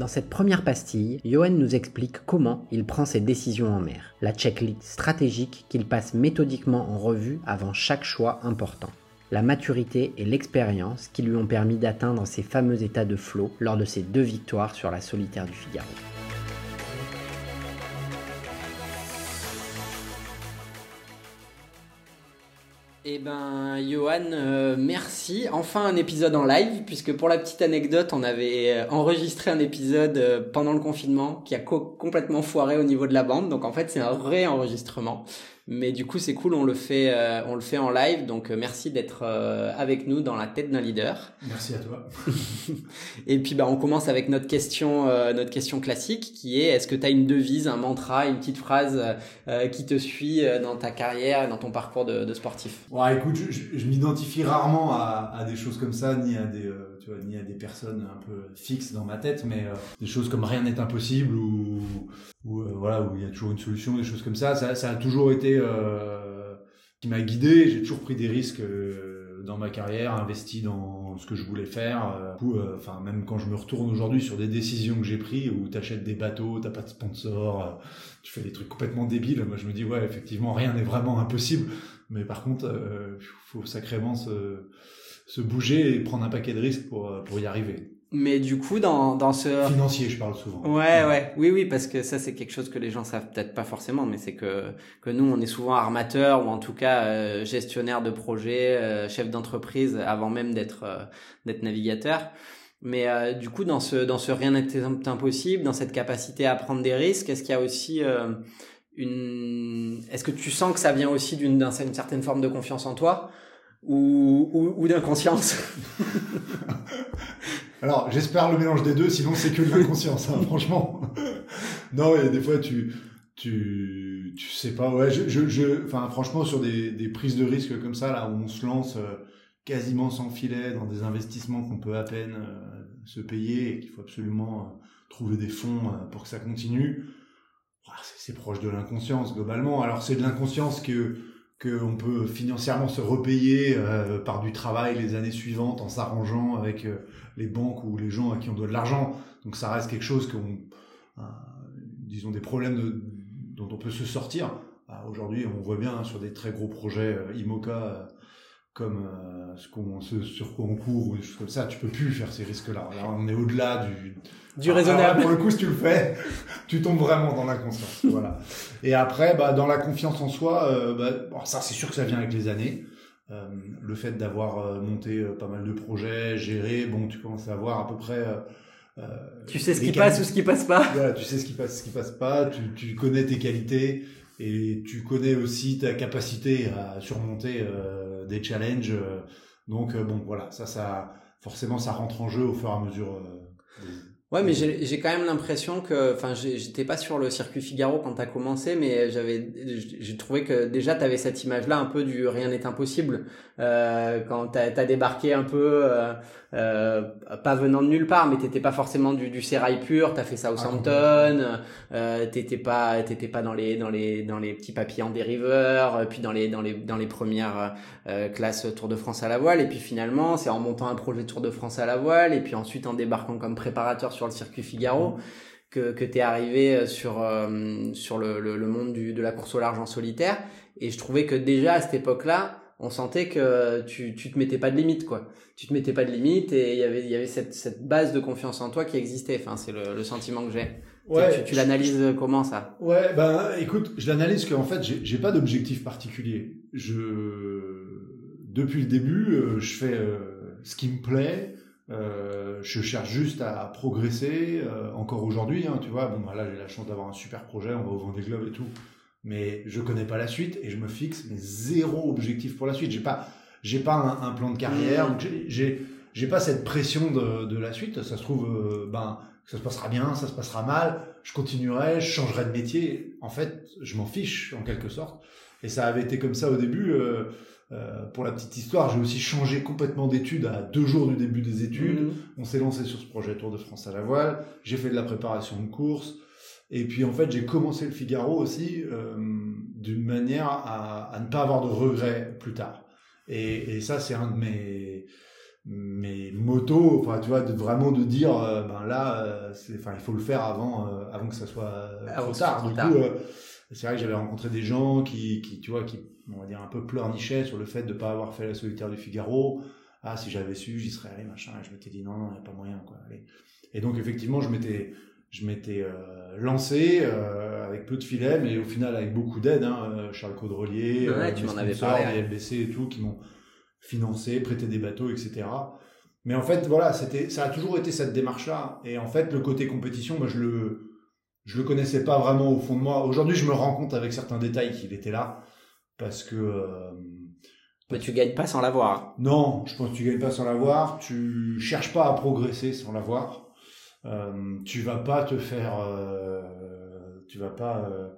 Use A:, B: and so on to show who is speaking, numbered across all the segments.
A: Dans cette première pastille, Johan nous explique comment il prend ses décisions en mer, la checklist stratégique qu'il passe méthodiquement en revue avant chaque choix important la maturité et l'expérience qui lui ont permis d'atteindre ces fameux états de flow lors de ses deux victoires sur la solitaire du Figaro. Eh ben, Johan, euh, merci. Enfin un épisode en live, puisque pour la petite anecdote, on avait euh, enregistré un épisode euh, pendant le confinement qui a complètement foiré au niveau de la bande. Donc en fait, c'est un réenregistrement. Mais du coup, c'est cool, on le fait, euh, on le fait en live. Donc, euh, merci d'être euh, avec nous dans la tête d'un leader.
B: Merci à toi.
A: et puis, bah, on commence avec notre question, notre question classique, qui est est-ce que tu as une devise, un mantra, une petite phrase qui te suit dans ta carrière, dans ton parcours de, de sportif?
B: Ouais, écoute, je, je, m'identifie rarement à, à, des choses comme ça, ni à des, vois, ni à des personnes un peu fixes dans ma tête, mais des choses comme rien n'est impossible ou, ou voilà, où il y a toujours une solution, des choses comme ça. Ça, a toujours été euh, qui m'a guidé. J'ai toujours pris des risques euh, dans ma carrière, investi dans ce que je voulais faire. Euh, même quand je me retourne aujourd'hui sur des décisions que j'ai prises, où tu achètes des bateaux, t'as pas de sponsor, tu fais des trucs complètement débiles. Moi, je me dis ouais, effectivement, rien n'est vraiment impossible. Mais par contre, il faut sacrément se, se bouger et prendre un paquet de risques pour, pour y arriver.
A: Mais du coup, dans, dans ce...
B: Financier, je parle souvent.
A: Ouais, ouais. Oui, oui, parce que ça, c'est quelque chose que les gens savent peut-être pas forcément, mais c'est que, que nous, on est souvent armateur ou en tout cas euh, gestionnaire de projet, euh, chef d'entreprise avant même d'être euh, d'être navigateur. Mais euh, du coup, dans ce, dans ce rien n'est impossible, dans cette capacité à prendre des risques, est-ce qu'il y a aussi une... Est-ce que tu sens que ça vient aussi d'une d'une certaine forme de confiance en toi? Ou, ou, ou d'inconscience
B: Alors, j'espère le mélange des deux, sinon c'est que de l'inconscience, hein, franchement. non, et des fois, tu, tu, tu sais pas, ouais, je, je, je franchement, sur des, des prises de risques comme ça, là, où on se lance euh, quasiment sans filet dans des investissements qu'on peut à peine euh, se payer et qu'il faut absolument euh, trouver des fonds pour que ça continue, c'est proche de l'inconscience, globalement. Alors, c'est de l'inconscience que, qu'on peut financièrement se repayer par du travail les années suivantes en s'arrangeant avec les banques ou les gens à qui on doit de l'argent. Donc ça reste quelque chose qu'on, euh, disons, des problèmes dont on peut se sortir. Bah, aujourd'hui, on voit bien hein, sur des très gros projets euh, IMOCA euh, comme ce, qu'on, ce sur quoi on court ou des choses comme ça, tu peux plus faire ces risques-là. Là, on est au-delà du
A: du raisonnable.
B: pour le coup, si tu le fais, tu tombes vraiment dans l'inconscience. voilà. Et après, bah, dans la confiance en soi, bah, ça c'est sûr que ça vient avec les années. Euh, le fait d'avoir euh, monté euh, pas mal de projets, géré, bon, tu commences à voir à peu près.
A: tu sais ce qui passe ou ce qui passe pas.
B: Voilà, tu sais ce qui passe, ce qui passe pas. Tu, tu connais tes qualités et tu connais aussi ta capacité à surmonter des challenges. donc bon, voilà, ça, ça, forcément, ça rentre en jeu au fur et à mesure.
A: Ouais, mais j'ai quand même l'impression que, enfin, j'étais pas sur le circuit Figaro quand t'as commencé, mais j'avais, j'ai trouvé que déjà t'avais cette image-là un peu du rien n'est impossible euh, quand t'as as débarqué un peu, euh, euh, pas venant de nulle part, mais t'étais pas forcément du, du sérail pur, t'as fait ça au ah, Southampton, euh, t'étais pas, t'étais pas dans les dans les dans les petits papiers en dériveur, puis dans les dans les dans les premières euh, classes Tour de France à la voile, et puis finalement c'est en montant un projet Tour de France à la voile, et puis ensuite en débarquant comme préparateur sur le circuit Figaro. que, que tu es arrivé euh, sur, euh, sur le, le, monde du, de la course au large en solitaire. Et je trouvais que déjà à cette époque-là, on sentait que tu, tu te mettais pas de limite, quoi. Tu te mettais pas de limite et il y avait, il y avait cette, cette base de confiance en toi qui existait. Enfin, c'est le, le sentiment que j'ai. Ouais, tu, tu l'analyses comment ça?
B: Ouais, ben écoute, je l'analyse qu'en fait, j'ai pas d'objectif particulier. Je, depuis le début, euh, je fais ce qui me plaît. Euh, je cherche juste à progresser euh, encore aujourd'hui, hein, tu vois. Bon, bah là, j'ai la chance d'avoir un super projet, on va au Vendée Globe et tout, mais je connais pas la suite et je me fixe mais zéro objectif pour la suite. J'ai pas, j'ai pas un, plan de carrière, donc j'ai, j'ai pas cette pression de, de la suite. Ça se trouve, euh, ben, ça se passera bien, ça se passera mal, je continuerai, je changerai de métier. En fait, je m'en fiche en quelque sorte. Et ça avait été comme ça au début. Euh, euh, pour la petite histoire, j'ai aussi changé complètement d'études à deux jours du début des études. Mhm. On s'est lancé sur ce projet Tour de France à la voile. J'ai fait de la préparation de course. Et puis en fait, j'ai commencé le Figaro aussi euh, d'une manière à, à, ne pas avoir de regrets plus tard. Et, et ça, c'est un de mes mes motos, enfin tu vois, de, vraiment de dire, ben là, enfin il faut le faire avant, avant que ça soit trop tard. Du coup, c'est vrai que j'avais rencontré des gens qui, qui, tu vois, qui, on va dire un peu pleurnichaient sur le fait de pas avoir fait la solitaire du Figaro. Ah, si j'avais su, j'y serais allé, machin. Et je m'étais dit non, non, il n'y a pas moyen, quoi. Allez. Et donc effectivement, je m'étais, je m'étais euh, lancé euh, avec peu de filets, mais au final avec beaucoup d'aide. Hein, euh, Charles Caudrelier,
A: ouais, tu m'en avais parlé,
B: les LBC et tout, qui m'ont financé, prêté des bateaux, etc. Mais en fait, voilà, c'était, ça a toujours été cette démarche-là. Et en fait, le côté compétition, moi, je le, je le connaissais pas vraiment au fond de moi. Aujourd'hui, je me rends compte avec certains détails qu'il était là, parce que. Euh,
A: mais tu gagnes pas sans l'avoir.
B: Non, je pense que tu gagnes pas sans l'avoir. Tu cherches pas à progresser sans l'avoir. Euh, tu vas pas te faire, euh, tu vas pas euh,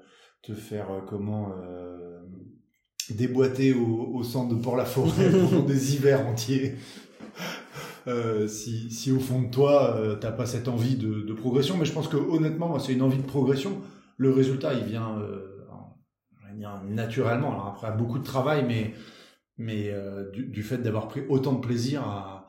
B: te faire euh, comment déboîter au, au, centre de Port-la-Forêt pendant des hivers entiers. Si, si au fond de toi t'as pas cette envie de, de, progression, mais je pense que honnêtement, c'est une envie de progression. Le résultat, il vient, naturellement. Alors après, beaucoup de travail, mais mais du, du, fait d'avoir pris autant de plaisir à,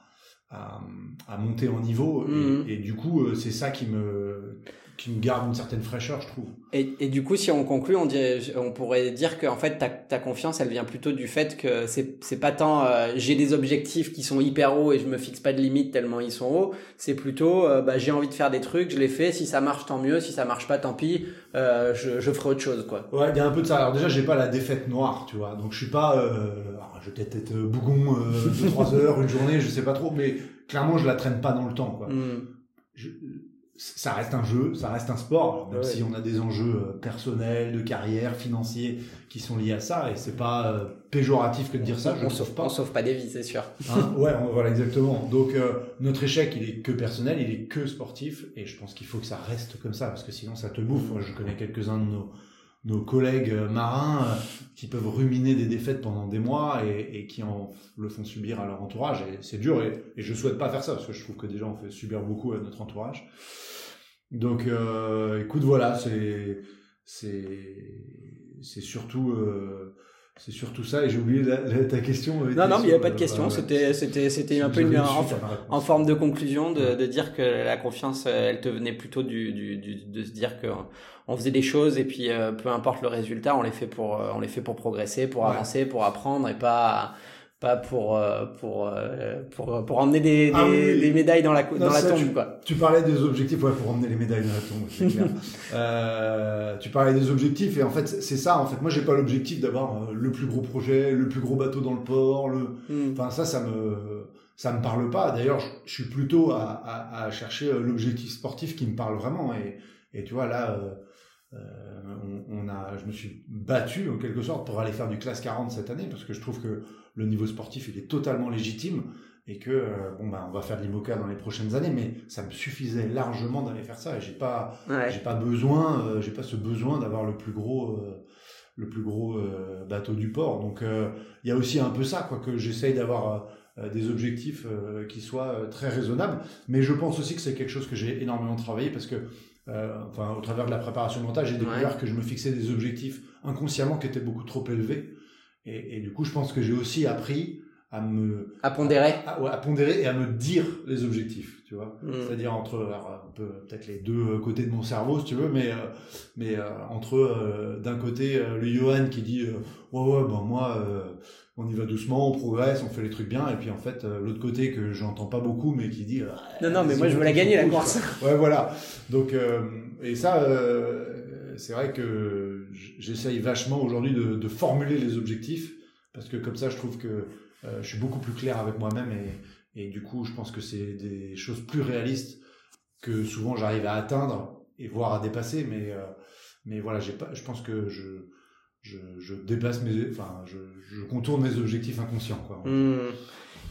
B: à, monter en niveau. Mhm. Et, du coup, euh, c'est ça qui me, qui me garde une certaine fraîcheur, je trouve.
A: Et, et du coup, si on conclut, on, dirait, on pourrait dire que en fait, ta, ta confiance, elle vient plutôt du fait que c'est, pas tant euh, j'ai des objectifs qui sont hyper hauts et je me fixe pas de limite tellement ils sont hauts. C'est plutôt euh, bah, j'ai envie de faire des trucs, je les fais. Si ça marche, tant mieux. Si ça marche pas, tant pis. Euh, je, je ferai autre chose, quoi.
B: Ouais, il y a un peu de ça. Alors déjà, j'ai pas la défaite noire, tu vois. Donc je suis pas, je vais peut-être être bougon de trois heures, une journée, je sais pas trop, mais clairement, je la traîne pas dans le temps, quoi. Mm. Je, ça reste un jeu, ça reste un sport, même si on a des enjeux euh, personnels, de carrière, financiers qui sont liés à ça, et c'est pas euh, péjoratif que de dire ça.
A: Je on sauve pas. On sauve pas des vies, c'est sûr.
B: Hein ouais, voilà exactement. Donc euh, notre échec, il est que personnel, il est que sportif, et je pense qu'il faut que ça reste comme ça, parce que sinon ça te bouffe. Moi, je connais quelques-uns de nos nos collègues marins qui peuvent ruminer des défaites pendant des mois et, et, qui en le font subir à leur entourage. Et c'est dur et, et, je souhaite pas faire ça parce que je trouve que déjà on fait subir beaucoup à notre entourage. Donc, euh, écoute, voilà, c'est c'est c'est surtout euh, c'est surtout ça. Et j'ai oublié ta question.
A: Non, non, mais il n'y a pas de question. c'était c'était c'était un peu une, en, forme de conclusion de, de dire que la confiance, elle te venait plutôt du, du, du de se dire que on faisait des choses et puis euh, peu importe le résultat, on les fait pour on les fait pour progresser, pour avancer, pour apprendre et pas pas pour euh, pour euh, pour pour emmener des, ah des, des, médailles dans la dans la tombe
B: tu,
A: quoi.
B: Tu parlais des objectifs ouais pour emmener les médailles dans la tombe c'est clair. euh, tu parlais des objectifs et en fait c'est ça en fait moi j'ai pas l'objectif d'avoir euh, le plus gros projet, le plus gros bateau dans le port, le hmm. enfin ça ça me ça me parle pas. D'ailleurs je, suis plutôt à, à, à chercher l'objectif sportif qui me parle vraiment et et tu vois là euh, on, on, a, je me suis battu en quelque sorte pour aller faire du classe 40 cette année parce que je trouve que le niveau sportif il est totalement légitime et que euh, bon ben on va faire de l'IMOCA dans les prochaines années mais ça me suffisait largement d'aller faire ça et j'ai pas j'ai pas besoin euh, j'ai pas ce besoin d'avoir le plus gros euh, le plus gros bateau du port. Donc il y a aussi un peu ça quoi que j'essaye d'avoir des objectifs qui soient très raisonnables. Mais je pense aussi que c'est quelque chose que j'ai énormément travaillé parce que enfin au travers de la préparation mentale j'ai découvert que je me fixais des objectifs inconsciemment qui étaient beaucoup trop élevés et, et, du coup, je pense que j'ai aussi appris à me
A: à pondérer,
B: à, à, pondérer et à me dire les objectifs, tu vois. Mm. C'est-à-dire entre un peu peut-être les deux côtés de mon cerveau, si tu veux, mais euh, mais euh, entre euh, d'un côté le Johan qui dit ouais ouais bon moi on y va doucement, on progresse, on fait les trucs bien, et puis en fait l'autre côté que j'entends pas beaucoup, mais qui dit
A: non non mais moi je veux la gagner la course.
B: ouais voilà. Donc et ça c'est vrai que j'essaye vachement aujourd'hui de, de, formuler les objectifs parce que comme ça, je trouve que euh, je suis beaucoup plus clair avec moi-même et, et, du coup, je pense que c'est des choses plus réalistes que souvent j'arrive à atteindre et voire à dépasser. Mais euh, mais voilà, j'ai pas, je pense que je je, je dépasse mes, enfin, je, je contourne mes objectifs inconscients quoi.
A: Mmh.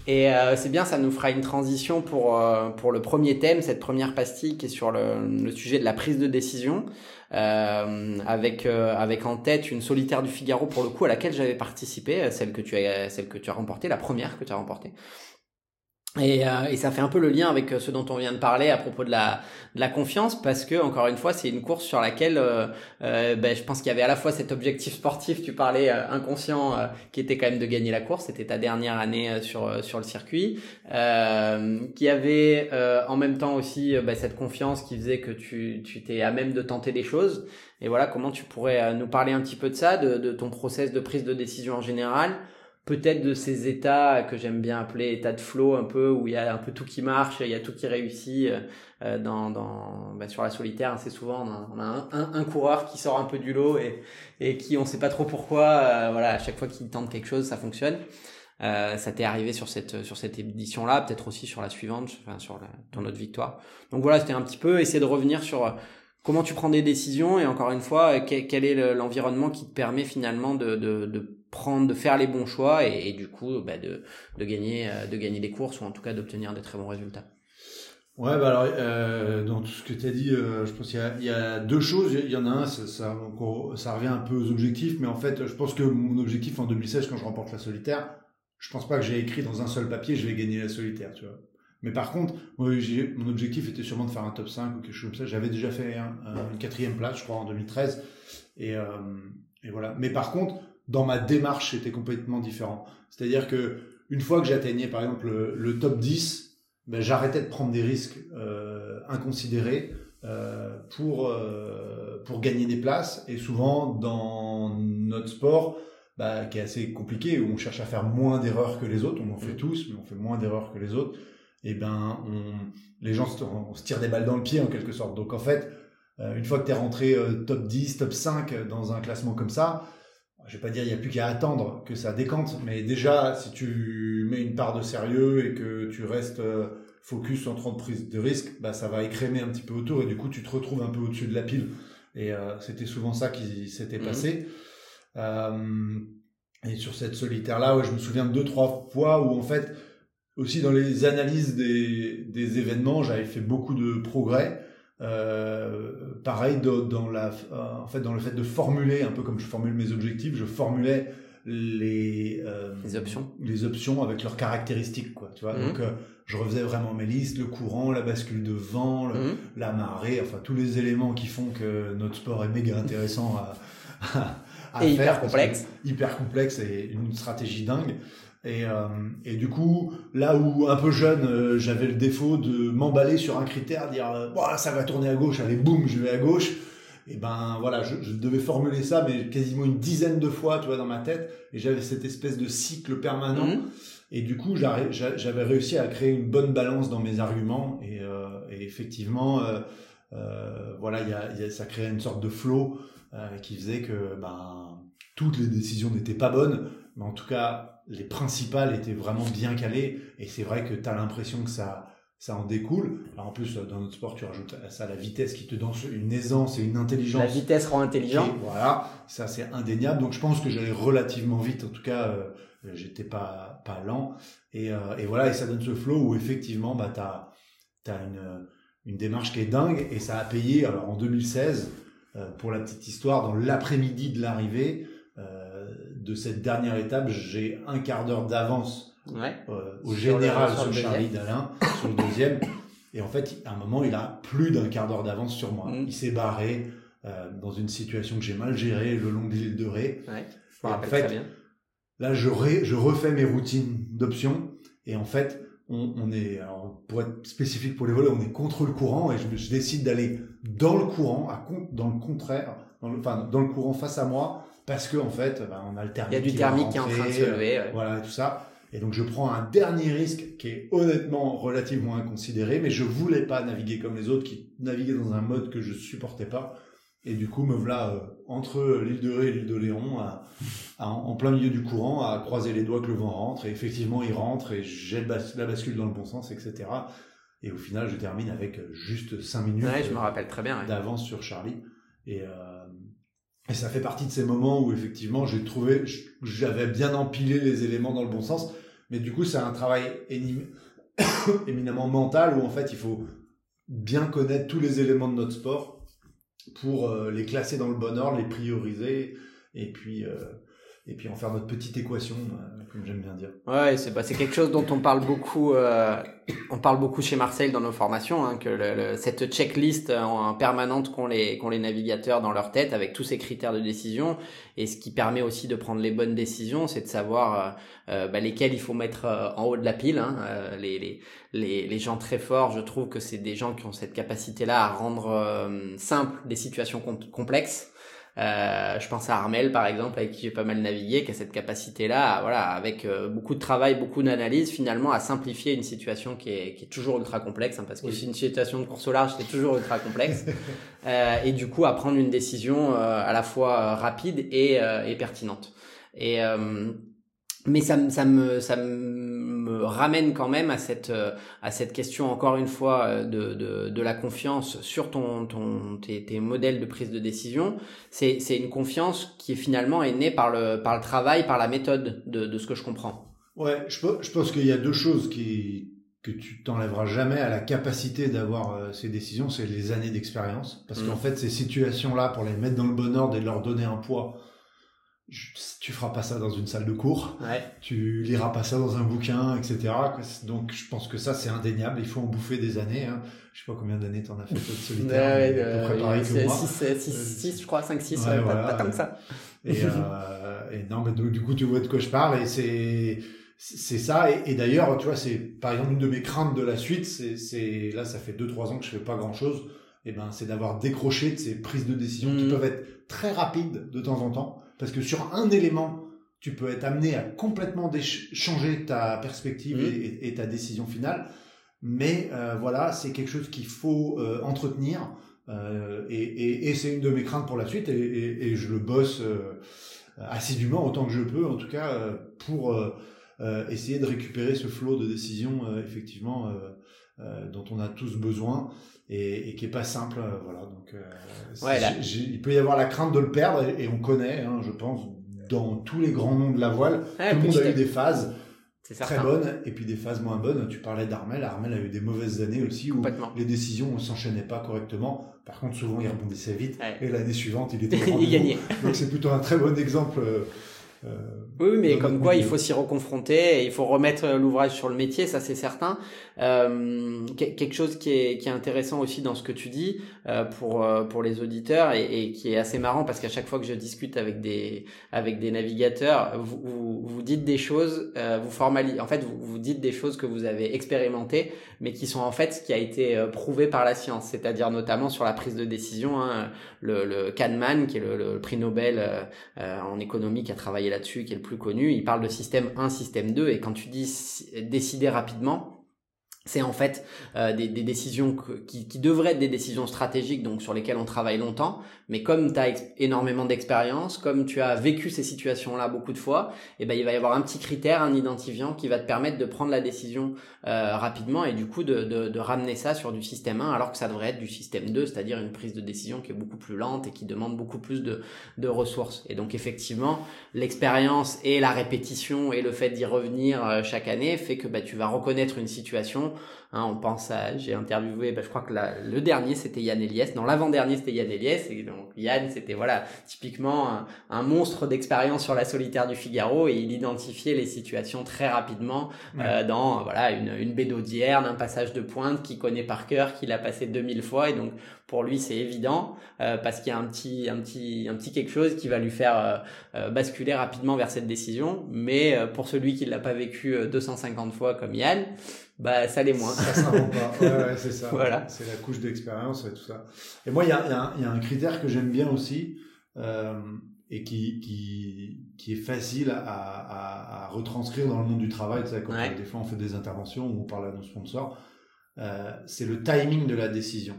A: Et euh, c'est bien, ça nous fera une transition pour, euh, pour le premier thème, cette première pastille qui est sur le, le sujet de la prise de décision, euh, avec, euh, avec en tête une solitaire du Figaro pour le coup à laquelle j'avais participé, celle que tu as, celle que tu as remportée, la première que tu as remportée. Et, euh, et, ça fait un peu le lien avec euh, ce dont on vient de parler à propos de la, de la confiance, parce que encore une fois, c'est une course sur laquelle euh, euh ben, je pense qu'il y avait à la fois cet objectif sportif, tu parlais inconscient, qui était quand même de gagner la course, c'était ta dernière année sur sur le circuit, qui avait en même temps aussi ben, cette confiance qui faisait que tu tu t'es à même de tenter des choses. Et voilà, comment tu pourrais nous parler un petit peu de ça, de, de ton process de prise de décision en général peut-être de ces états que j'aime bien appeler états de flow un peu où il y a un peu tout qui marche, il y a tout qui réussit euh, dans, dans bah, sur la solitaire c'est souvent on a, un, un, coureur qui sort un peu du lot et, et qui on sait pas trop pourquoi euh, voilà à chaque fois qu'il tente quelque chose ça fonctionne. Euh, ça t'est arrivé sur cette sur cette édition là, peut-être aussi sur la suivante, enfin sur la, ton autre victoire. Donc voilà, c'était un petit peu essayer de revenir sur comment tu prends des décisions et encore une fois quel, est l'environnement qui te permet finalement de, de, de prendre, de faire les bons choix et, du coup bah, de, de, gagner, euh, de gagner des courses ou en tout cas d'obtenir des très bons résultats.
B: Ouais, bah alors euh, dans tout ce que tu as dit, euh, je pense qu'il y, a deux choses. Il y en a un, ça, ça, revient un peu aux objectifs, mais en fait, je pense que mon objectif en 2016, quand je remporte la solitaire, je pense pas que j'ai écrit dans un seul papier, je vais gagner la solitaire, tu vois. Mais par contre, moi, mon objectif était sûrement de faire un top 5 ou quelque chose comme ça. J'avais déjà fait un, une quatrième place, je crois, en 2013. Et, et voilà. Mais par contre, dans ma démarche, c'était complètement différent. C'est-à-dire que une fois que j'atteignais par exemple le, top 10, ben, j'arrêtais de prendre des risques euh, inconsidérés euh, pour euh, pour gagner des places. Et souvent dans notre sport, bah, qui est assez compliqué, où on cherche à faire moins d'erreurs que les autres, on en fait tous, mais on fait moins d'erreurs que les autres. Et eh ben, les gens se, on se tire des balles dans le pied en quelque sorte. Donc en fait, une fois que tu es rentré top 10, top 5 dans un classement comme ça, je vais pas dire il n'y a plus qu'à attendre que ça décante, mais déjà si tu mets une part de sérieux et que tu restes euh, focus en train de prise de risque, bah ça va écrémer un petit peu autour et du coup tu te retrouves un peu au-dessus de la pile. Et euh, c'était souvent ça qui s'était mhm. passé. Euh, et sur cette solitaire là, ouais, je me souviens de deux trois fois où en fait aussi dans les analyses des, des événements, j'avais fait beaucoup de progrès. Euh, pareil dans, la, en fait, dans le fait de formuler, un peu comme je formule mes objectifs, je formulais les,
A: euh, les options,
B: les options avec leurs caractéristiques, quoi. Tu vois, mhm. donc euh, je refaisais vraiment mes listes, le courant, la bascule de vent, mhm. la marée, enfin tous les éléments qui font que notre sport est méga intéressant à, à,
A: et faire, hyper complexe,
B: hyper complexe et une stratégie dingue. Et, euh, et du coup, là où un peu jeune, euh, j'avais le défaut de m'emballer sur un critère, dire euh, ça va tourner à gauche, allez boum, je vais à gauche. Et ben voilà, je, je, devais formuler ça, mais quasiment une dizaine de fois, tu vois, dans ma tête. Et j'avais cette espèce de cycle permanent. Mhm. Et du coup, j'avais réussi à créer une bonne balance dans mes arguments. Et, euh, et effectivement, euh, voilà, y a, y a, ça créait une sorte de flow qui faisait que ben toutes les décisions n'étaient pas bonnes, mais en tout cas les principales étaient vraiment bien calées et c'est vrai que tu as l'impression que ça ça en découle. Alors en plus dans notre sport tu rajoutes à ça la vitesse qui te donne une aisance et une intelligence. La
A: vitesse rend intelligent.
B: voilà, ça c'est indéniable. Donc je pense que j'allais relativement vite en tout cas euh, j'étais pas pas lent et, euh, et voilà et ça donne ce flow où effectivement bah tu as une une démarche qui est dingue et ça a payé alors en 2016 euh, pour la petite histoire dans l'après-midi de l'arrivée de cette dernière étape, j'ai un quart d'heure d'avance euh, au général sur, Charlie Dalin, sur le deuxième. Et en fait, à un moment, il a plus d'un quart d'heure d'avance sur moi. Mm. Il s'est barré euh, dans une situation que j'ai mal gérée le long de l'île de Ré.
A: Ouais, je en fait, bien.
B: Là, je, je refais mes routines d'options. Et en fait, on, on est, alors, pour être spécifique pour les volets, on est contre le courant et je, je décide d'aller dans le courant, à, dans le contraire, dans le, enfin, dans le courant face à moi, parce que en fait, bah, on a le thermique.
A: Il y a du thermique qui est en train de se lever.
B: Voilà, tout ça. Et donc je prends un dernier risque qui est honnêtement relativement inconsidéré, mais je voulais pas naviguer comme les autres qui naviguaient dans un mode que je supportais pas. Et du coup, me voilà euh, entre l'île de Ré et l'île de Léon, à, en plein milieu du courant, à croiser les doigts que le vent rentre. Et effectivement, il rentre et j'ai la bascule dans le bon sens, etc. Et au final, je termine avec juste 5 minutes
A: ouais, je me rappelle très bien,
B: d'avance sur Charlie. Et, euh, et ça fait partie de ces moments où effectivement j'ai trouvé, j'avais bien empilé les éléments dans le bon sens, mais du coup c'est un travail éminemment mental où en fait il faut bien connaître tous les éléments de notre sport pour euh, les classer dans le bon ordre, les prioriser et puis euh, et puis en faire notre petite équation, euh, comme j'aime bien dire.
A: Ouais, c'est bah, quelque chose dont on parle beaucoup. Euh, on parle beaucoup chez Marseille dans nos formations, hein, que le, cette checklist en permanente qu'ont les qu'ont les navigateurs dans leur tête avec tous ces critères de décision et ce qui permet aussi de prendre les bonnes décisions, c'est de savoir euh, euh bah, lesquels il faut mettre euh, en haut de la pile. Hein. les, les les les gens très forts, je trouve que c'est des gens qui ont cette capacité-là à rendre simple des situations complexes. Euh, je pense à Armel par exemple avec qui j'ai pas mal navigué, qui a cette capacité-là, voilà, avec euh, beaucoup de travail, beaucoup d'analyse, finalement à simplifier une situation qui est, qui est toujours ultra complexe, hein, parce que c'est une situation de course au large, c'est toujours ultra complexe, euh, et du coup à prendre une décision euh, à la fois rapide et, et pertinente. Et mais ça, ça me ça me ramène quand même à cette euh, à cette question encore une fois euh, de de, de la confiance sur ton ton tes, tes modèles de prise de décision. C'est c'est une confiance qui finalement est née par le par le travail par la méthode de de ce que je comprends.
B: Ouais je je pense qu'il y a deux choses qui que tu t'enlèveras jamais à la capacité d'avoir euh, ces décisions c'est les années d'expérience. Parce mmh. qu'en fait ces situations là pour les mettre dans le bon ordre et leur donner un poids tu feras pas ça dans une salle de cours,
A: ouais.
B: tu liras pas ça dans un bouquin, etc. Donc je pense que ça c'est indéniable, il faut en bouffer des années. Hein. Je sais pas combien d'années t'en as fait de solitaire,
A: ouais, euh, préparé que moi. 6, 6, je crois, 5, 6, ouais, voilà. pas, tant ça.
B: Et, euh, et non, mais du coup tu vois de quoi je parle et c'est c'est ça et, et d'ailleurs tu vois c'est par exemple une de mes craintes de la suite c'est là ça fait 2-3 ans que je fais pas grand chose eh ben c'est d'avoir décroché de ces prises de décision qui mmh. peuvent être très rapides de temps en temps parce que sur un élément, tu peux être amené à complètement changer ta perspective mmh. et, ta décision finale. Mais euh, voilà, c'est quelque chose qu'il faut euh, entretenir. Euh, et, c'est une de mes craintes pour la suite. Et, je le bosse assidûment autant que je peux, en tout cas, pour essayer de récupérer ce flot de décisions, effectivement, dont on a tous besoin et, et qui est pas simple. Euh, voilà, donc euh, il peut y avoir la crainte de le perdre et, on connaît, hein, je pense, dans tous les grands noms de la voile, tout le monde a eu des phases très bonnes et puis des phases moins bonnes. Tu parlais d'Armel, Armel a eu des mauvaises années aussi où les décisions ne s'enchaînaient pas correctement. Par contre, souvent il rebondissait vite et l'année suivante il était
A: il gagnait.
B: Donc c'est plutôt un très bon exemple.
A: Euh, oui, mais comme quoi il faut s'y reconfronter, et il faut remettre l'ouvrage sur le métier, ça c'est certain. Euh, quelque chose qui est, qui est intéressant aussi dans ce que tu dis euh, pour euh, pour les auditeurs et, et, qui est assez marrant parce qu'à chaque fois que je discute avec des avec des navigateurs, vous vous, vous dites des choses, euh, vous formalisez, en fait vous, vous dites des choses que vous avez expérimentées, mais qui sont en fait ce qui a été euh, prouvé par la science, c'est-à-dire notamment sur la prise de décision. Hein, le, le Kahneman, qui est le, le prix Nobel en économie, qui a travaillé là-dessus, qui est le plus connu, il parle de système 1, système 2, et quand tu dis décider rapidement c'est en fait euh, des, des, décisions qui, qui, devraient être des décisions stratégiques, donc sur lesquelles on travaille longtemps. Mais comme tu as énormément d'expérience, comme tu as vécu ces situations-là beaucoup de fois, eh ben il va y avoir un petit critère, un identifiant qui va te permettre de prendre la décision euh, rapidement et du coup de, de, de, ramener ça sur du système 1 alors que ça devrait être du système 2, c'est-à-dire une prise de décision qui est beaucoup plus lente et qui demande beaucoup plus de, de ressources. Et donc effectivement, l'expérience et la répétition et le fait d'y revenir euh, chaque année fait que bah, tu vas reconnaître une situation Hein, on pense à, j'ai interviewé, bah, je crois que le dernier c'était Yann Eliès, non l'avant-dernier c'était Yann Eliès, et donc Yann c'était voilà typiquement un, monstre d'expérience sur la solitaire du Figaro. Et il identifiait les situations très rapidement euh, dans voilà une, une baie d'Audierne, un passage de pointe qu'il connaît par cœur, qu'il a passé 2000 fois. Et donc pour lui c'est évident euh, parce qu'il y a un petit un petit un petit quelque chose qui va lui faire euh, basculer rapidement vers cette décision. Mais pour celui qui l'a pas vécu 250 fois comme Yann bah ça l'est moins.
B: Ça s'invente pas. Ouais, ouais c'est ça. voilà. C'est la couche d'expérience et tout ça. Et moi, il y a, y, a y a, un critère que j'aime bien aussi euh, et qui, qui, qui est facile à, à, à, retranscrire dans le monde du travail. Tu sais, quand des fois on fait des interventions où on parle à nos sponsors, euh, c'est le timing de la décision.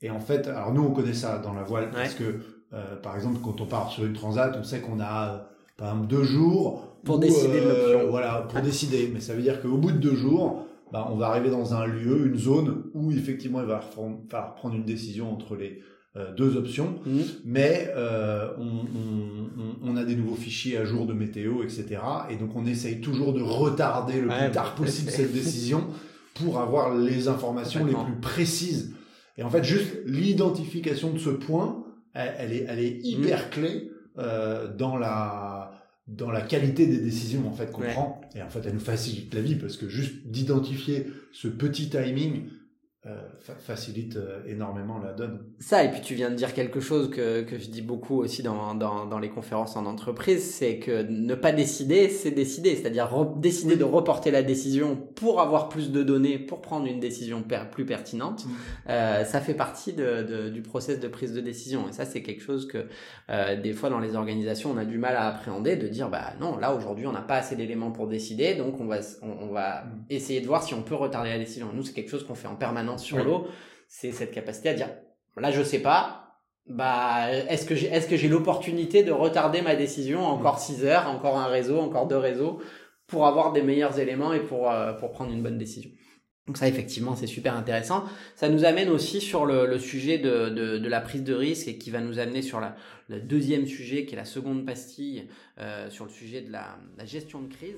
B: Et en fait, alors nous on connaît ça dans la voile parce que euh, par exemple quand on part sur une transat, on sait qu'on a par exemple deux jours
A: pour décider de l'option.
B: Voilà, pour décider. Mais ça veut dire qu'au bout de deux jours, bah, on va arriver dans un lieu, une zone où effectivement il va falloir prendre une décision entre les euh, deux options, mmh. mais euh, on, on, on, a des nouveaux fichiers à jour de météo, etc. Et donc on essaye toujours de retarder le plus tard possible cette décision pour avoir les informations les plus précises. Et en fait, juste l'identification de ce point, elle, est, elle est hyper mmh. clé euh, dans la dans la qualité des décisions en fait qu'on prend. Et en fait elle nous facilite la vie parce que juste d'identifier ce petit timing euh, facilite euh, énormément la donne.
A: Ça, et puis tu viens de dire quelque chose que, que je dis beaucoup aussi dans, dans, dans les conférences en entreprise, c'est que ne pas décider, c'est décider, c'est-à-dire décider de reporter la décision pour avoir plus de données, pour prendre une décision plus pertinente. Euh, ça fait partie de, de, du process de prise de décision, et ça c'est quelque chose que euh, des fois dans les organisations on a du mal à appréhender, de dire bah non, là aujourd'hui on n'a pas assez d'éléments pour décider, donc on va, on, on va mm. essayer de voir si on peut retarder la décision. Nous c'est quelque chose qu'on fait en permanence sur l'eau, c'est cette capacité à dire là je sais pas, bah est-ce que j'ai est-ce que j'ai l'opportunité de retarder ma décision encore 6 heures, encore un réseau, encore deux réseaux pour avoir des meilleurs éléments et pour euh, pour prendre une bonne décision? Donc ça, effectivement, c'est super intéressant. Ça nous amène aussi sur le, sujet de, de, la prise de risque et qui va nous amener sur la, le deuxième sujet qui est la seconde pastille euh, sur le sujet de la, gestion de crise.